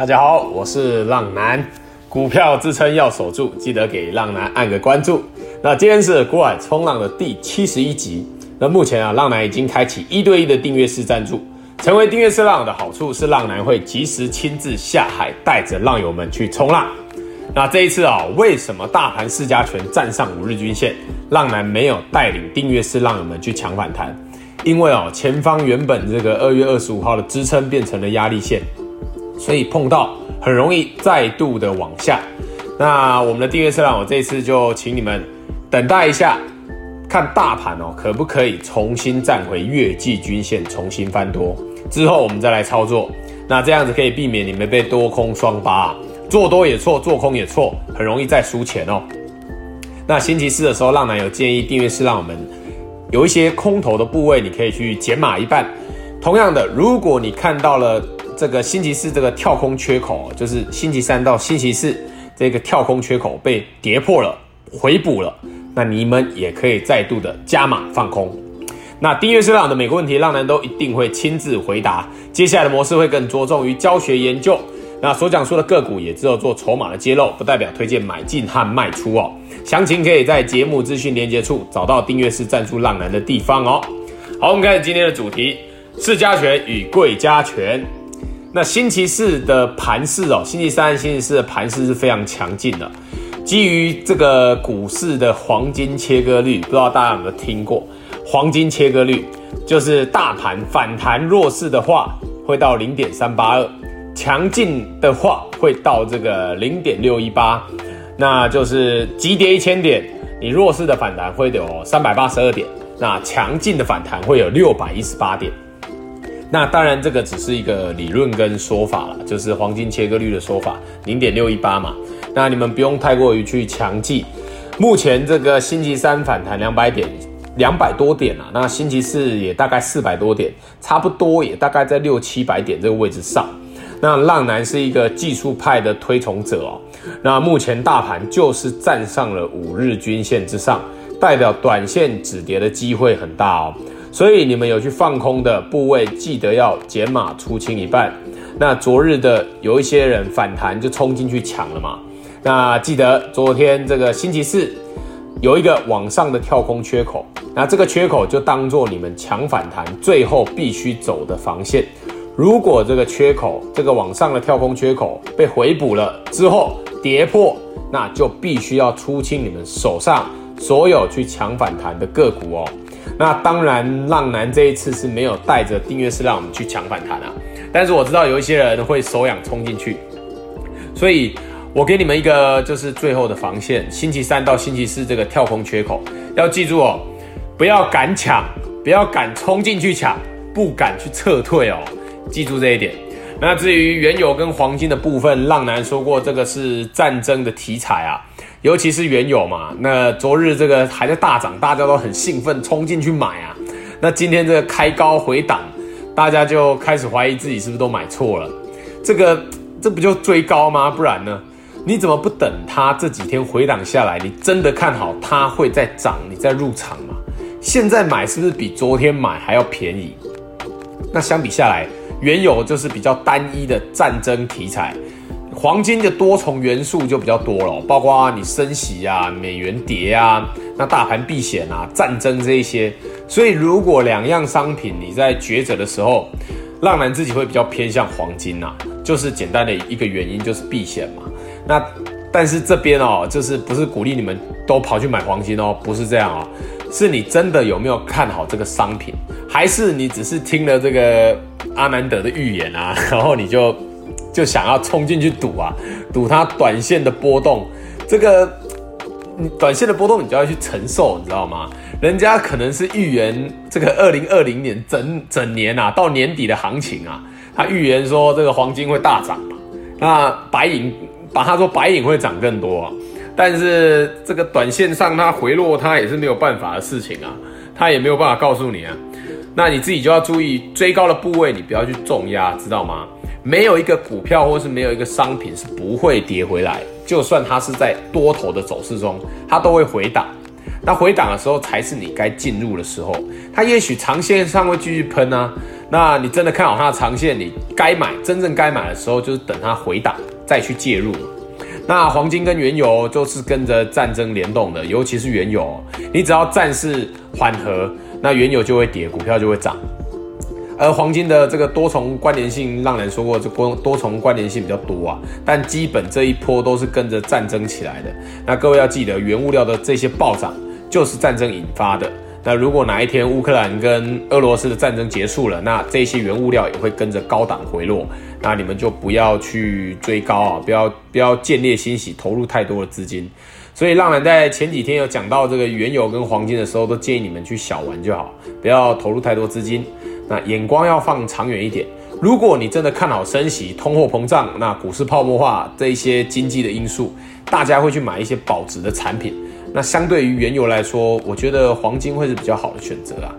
大家好，我是浪男，股票支撑要守住，记得给浪男按个关注。那今天是股海冲浪的第七十一集。那目前啊，浪男已经开启一对一的订阅式赞助。成为订阅式浪友的好处是，浪男会及时亲自下海，带着浪友们去冲浪。那这一次啊，为什么大盘市加权站上五日均线，浪男没有带领订阅式浪友们去抢反弹？因为哦，前方原本这个二月二十五号的支撑变成了压力线，所以碰到很容易再度的往下。那我们的订阅式浪友这次就请你们等待一下，看大盘哦可不可以重新站回月季均线，重新翻多之后，我们再来操作。那这样子可以避免你们被多空双巴，做多也错，做空也错，很容易再输钱哦。那星期四的时候，浪男有建议订阅式浪友们。有一些空头的部位，你可以去减码一半。同样的，如果你看到了这个星期四这个跳空缺口，就是星期三到星期四这个跳空缺口被跌破了，回补了，那你们也可以再度的加码放空。那订阅式浪的每个问题，浪男都一定会亲自回答。接下来的模式会更着重于教学研究。那所讲述的个股也只有做筹码的揭露，不代表推荐买进和卖出哦。详情可以在节目资讯连接处找到订阅式赞助浪男的地方哦。好，我们开始今天的主题：市加权与贵加权。那星期四的盘势哦，星期三、星期四的盘势是非常强劲的。基于这个股市的黄金切割率，不知道大家有没有听过？黄金切割率就是大盘反弹弱势的话，会到零点三八二。强劲的话会到这个零点六一八，那就是急跌一千点，你弱势的反弹会有三百八十二点，那强劲的反弹会有六百一十八点。那当然这个只是一个理论跟说法了，就是黄金切割率的说法，零点六一八嘛。那你们不用太过于去强记。目前这个星期三反弹两百点，两百多点啊，那星期四也大概四百多点，差不多也大概在六七百点这个位置上。那浪男是一个技术派的推崇者哦。那目前大盘就是站上了五日均线之上，代表短线止跌的机会很大哦。所以你们有去放空的部位，记得要减码出清一半。那昨日的有一些人反弹就冲进去抢了嘛。那记得昨天这个星期四有一个往上的跳空缺口，那这个缺口就当做你们抢反弹最后必须走的防线。如果这个缺口，这个往上的跳空缺口被回补了之后跌破，那就必须要出清你们手上所有去抢反弹的个股哦。那当然，浪男这一次是没有带着订阅式让我们去抢反弹啊。但是我知道有一些人会手痒冲进去，所以我给你们一个就是最后的防线：星期三到星期四这个跳空缺口，要记住哦，不要敢抢，不要敢冲进去抢，不敢去撤退哦。记住这一点。那至于原油跟黄金的部分，浪男说过，这个是战争的题材啊，尤其是原油嘛。那昨日这个还在大涨，大家都很兴奋，冲进去买啊。那今天这个开高回档，大家就开始怀疑自己是不是都买错了。这个这不就追高吗？不然呢？你怎么不等它这几天回档下来？你真的看好它会再涨，你再入场嘛？现在买是不是比昨天买还要便宜？那相比下来。原油就是比较单一的战争题材，黄金的多重元素就比较多了，包括你升息啊、美元跌啊、那大盘避险啊、战争这一些。所以如果两样商品你在抉择的时候，浪男自己会比较偏向黄金呐，就是简单的一个原因就是避险嘛。那但是这边哦，就是不是鼓励你们都跑去买黄金哦，不是这样啊，是你真的有没有看好这个商品，还是你只是听了这个？阿南德的预言啊，然后你就就想要冲进去赌啊，赌它短线的波动，这个你短线的波动你就要去承受，你知道吗？人家可能是预言这个二零二零年整整年啊，到年底的行情啊，他预言说这个黄金会大涨，那白银把他说白银会涨更多，但是这个短线上它回落，它也是没有办法的事情啊，它也没有办法告诉你啊。那你自己就要注意追高的部位，你不要去重压，知道吗？没有一个股票或是没有一个商品是不会跌回来，就算它是在多头的走势中，它都会回档。那回档的时候才是你该进入的时候。它也许长线上会继续喷啊，那你真的看好它的长线，你该买真正该买的时候就是等它回档再去介入。那黄金跟原油就是跟着战争联动的，尤其是原油，你只要战事缓和，那原油就会跌，股票就会涨。而黄金的这个多重关联性，浪人说过，这多多重关联性比较多啊。但基本这一波都是跟着战争起来的。那各位要记得，原物料的这些暴涨就是战争引发的。那如果哪一天乌克兰跟俄罗斯的战争结束了，那这些原物料也会跟着高档回落。那你们就不要去追高啊，不要不要见猎心喜，投入太多的资金。所以浪人在前几天有讲到这个原油跟黄金的时候，都建议你们去小玩就好，不要投入太多资金。那眼光要放长远一点。如果你真的看好升息、通货膨胀、那股市泡沫化这一些经济的因素，大家会去买一些保值的产品。那相对于原油来说，我觉得黄金会是比较好的选择啊。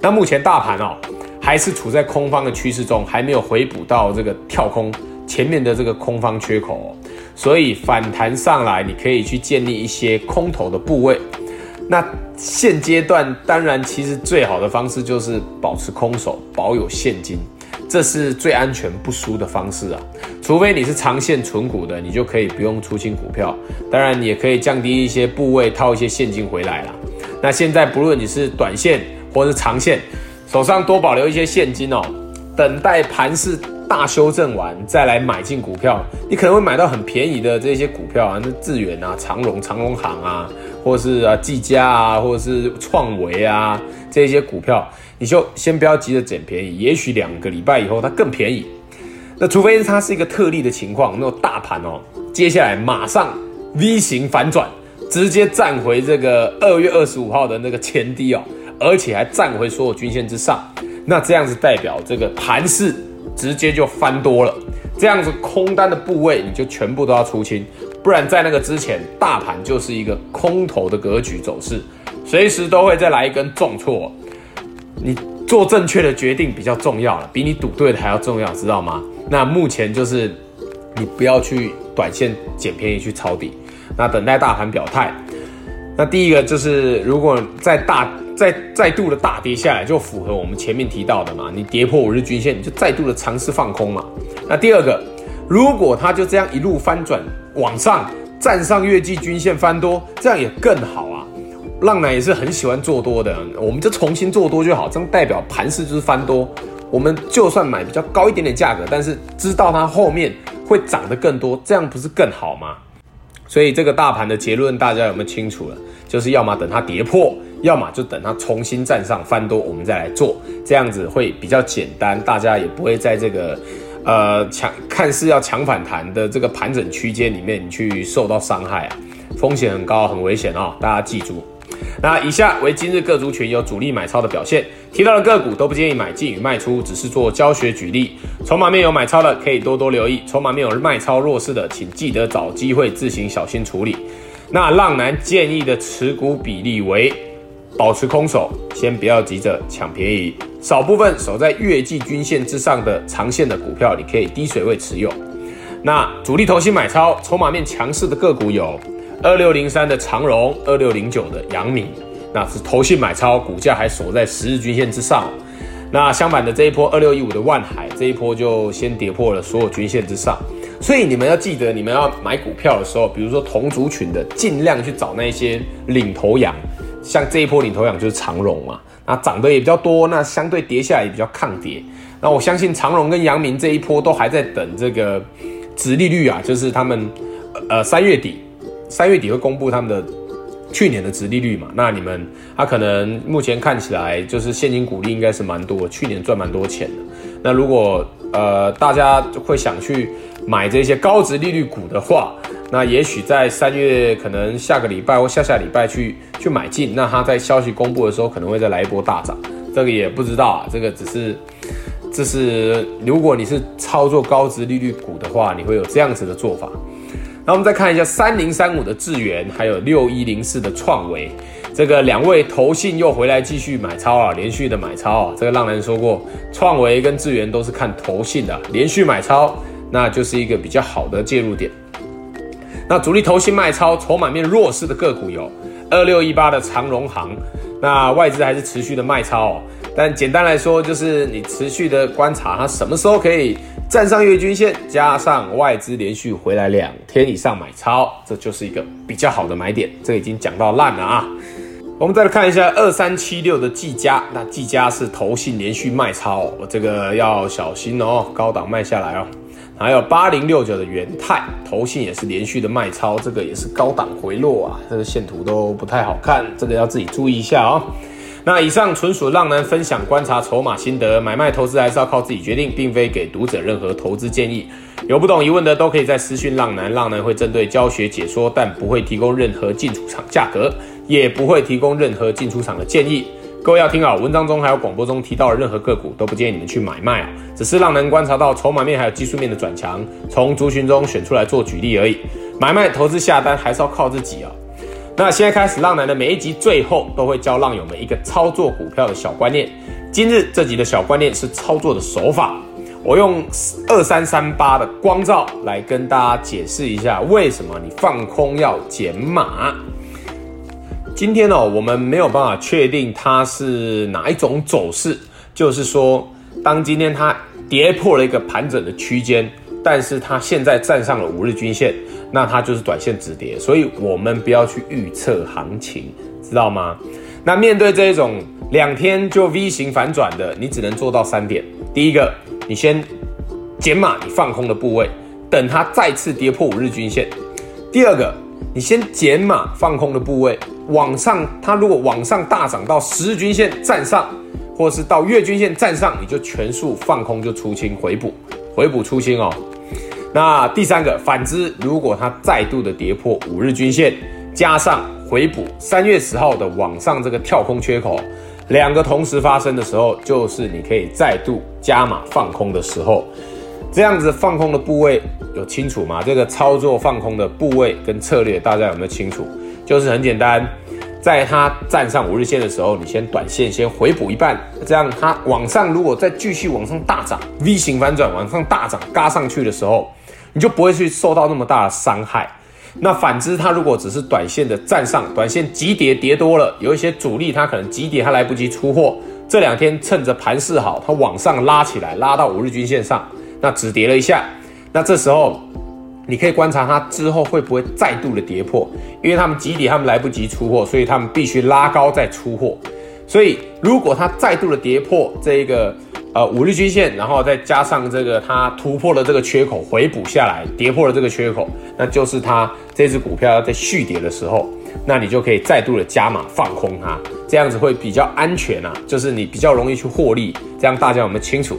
那目前大盘哦，还是处在空方的趋势中，还没有回补到这个跳空前面的这个空方缺口哦。所以反弹上来，你可以去建立一些空头的部位。那现阶段当然，其实最好的方式就是保持空手，保有现金，这是最安全不输的方式啊。除非你是长线存股的，你就可以不用出清股票，当然也可以降低一些部位，套一些现金回来啦。那现在不论你是短线或是长线，手上多保留一些现金哦，等待盘势大修正完再来买进股票，你可能会买到很便宜的这些股票啊，那智远啊、长荣、长荣行啊。或是啊，技嘉啊，或者是创维啊，这些股票，你就先不要急着捡便宜，也许两个礼拜以后它更便宜。那除非它是一个特例的情况，那种大盘哦，接下来马上 V 型反转，直接站回这个二月二十五号的那个前低哦，而且还站回所有均线之上，那这样子代表这个盘势直接就翻多了，这样子空单的部位你就全部都要出清。不然在那个之前，大盘就是一个空头的格局走势，随时都会再来一根重挫。你做正确的决定比较重要了，比你赌对的还要重要，知道吗？那目前就是你不要去短线捡便宜去抄底，那等待大盘表态。那第一个就是，如果在大再再度的大跌下来，就符合我们前面提到的嘛，你跌破五日均线，你就再度的尝试放空嘛。那第二个，如果它就这样一路翻转。往上站上月季均线翻多，这样也更好啊！浪奶也是很喜欢做多的，我们就重新做多就好，这样代表盘势就是翻多。我们就算买比较高一点点价格，但是知道它后面会涨得更多，这样不是更好吗？所以这个大盘的结论大家有没有清楚了？就是要么等它跌破，要么就等它重新站上翻多，我们再来做，这样子会比较简单，大家也不会在这个。呃，强看似要强反弹的这个盘整区间里面，去受到伤害啊，风险很高，很危险哦，大家记住。那以下为今日各族群有主力买超的表现，提到的个股都不建议买进与卖出，只是做教学举例。筹码面有买超的可以多多留意，筹码面有卖超弱势的，请记得找机会自行小心处理。那浪男建议的持股比例为。保持空手，先不要急着抢便宜。少部分守在月季均线之上的长线的股票，你可以低水位持有。那主力投信买超，筹码面强势的个股有二六零三的长荣，二六零九的阳明，那是投信买超，股价还守在十日均线之上。那相反的这一波二六一五的万海，这一波就先跌破了所有均线之上。所以你们要记得，你们要买股票的时候，比如说同族群的，尽量去找那些领头羊。像这一波领头羊就是长荣嘛，那涨得也比较多，那相对跌下来也比较抗跌。那我相信长荣跟阳明这一波都还在等这个殖利率啊，就是他们呃三月底三月底会公布他们的去年的殖利率嘛。那你们他可能目前看起来就是现金股利应该是蛮多，去年赚蛮多钱的。那如果呃大家会想去买这些高殖利率股的话，那也许在三月，可能下个礼拜或下下礼拜去去买进，那它在消息公布的时候可能会再来一波大涨，这个也不知道啊，这个只是，这是如果你是操作高值利率股的话，你会有这样子的做法。那我们再看一下三零三五的智原，还有六一零四的创维，这个两位投信又回来继续买超啊，连续的买超啊，这个浪人说过，创维跟智原都是看投信的，连续买超，那就是一个比较好的介入点。那主力投信卖超，筹码面弱势的个股有二六一八的长荣行，那外资还是持续的卖超哦。但简单来说，就是你持续的观察它什么时候可以站上月均线，加上外资连续回来两天以上买超，这就是一个比较好的买点。这已经讲到烂了啊。我们再来看一下二三七六的技嘉，那技嘉是投信连续卖超，这个要小心哦，高档卖下来哦。还有八零六九的元泰，投信也是连续的卖超，这个也是高档回落啊，这个线图都不太好看，这个要自己注意一下哦。那以上纯属浪男分享观察筹码心得，买卖投资还是要靠自己决定，并非给读者任何投资建议。有不懂疑问的都可以在私讯浪男，浪男会针对教学解说，但不会提供任何进出场价格，也不会提供任何进出场的建议。各位要听好，文章中还有广播中提到的任何个股都不建议你们去买卖啊，只是浪男观察到筹码面还有技术面的转强，从族群中选出来做举例而已。买卖投资下单还是要靠自己啊。那现在开始，浪男的每一集最后都会教浪友们一个操作股票的小观念。今日这集的小观念是操作的手法，我用二三三八的光照来跟大家解释一下，为什么你放空要减码。今天呢，我们没有办法确定它是哪一种走势，就是说，当今天它跌破了一个盘整的区间，但是它现在站上了五日均线。那它就是短线止跌，所以我们不要去预测行情，知道吗？那面对这种两天就 V 型反转的，你只能做到三点：第一个，你先减码你放空的部位，等它再次跌破五日均线；第二个，你先减码放空的部位，往上，它如果往上大涨到十日均线站上，或是到月均线站上，你就全数放空就出清回补，回补出清哦。那第三个反之，如果它再度的跌破五日均线，加上回补三月十号的往上这个跳空缺口，两个同时发生的时候，就是你可以再度加码放空的时候。这样子放空的部位有清楚吗？这个操作放空的部位跟策略，大家有没有清楚？就是很简单，在它站上五日线的时候，你先短线先回补一半，这样它往上如果再继续往上大涨，V 型反转往上大涨，嘎上去的时候。你就不会去受到那么大的伤害。那反之，它如果只是短线的站上，短线急跌跌多了，有一些主力它可能急跌，它来不及出货。这两天趁着盘势好，它往上拉起来，拉到五日均线上，那止跌了一下。那这时候你可以观察它之后会不会再度的跌破，因为他们急跌，他们来不及出货，所以他们必须拉高再出货。所以如果它再度的跌破这一个。呃，五日均线，然后再加上这个它突破了这个缺口，回补下来，跌破了这个缺口，那就是它这只股票要在续跌的时候，那你就可以再度的加码放空它，这样子会比较安全啊，就是你比较容易去获利，这样大家有没有清楚？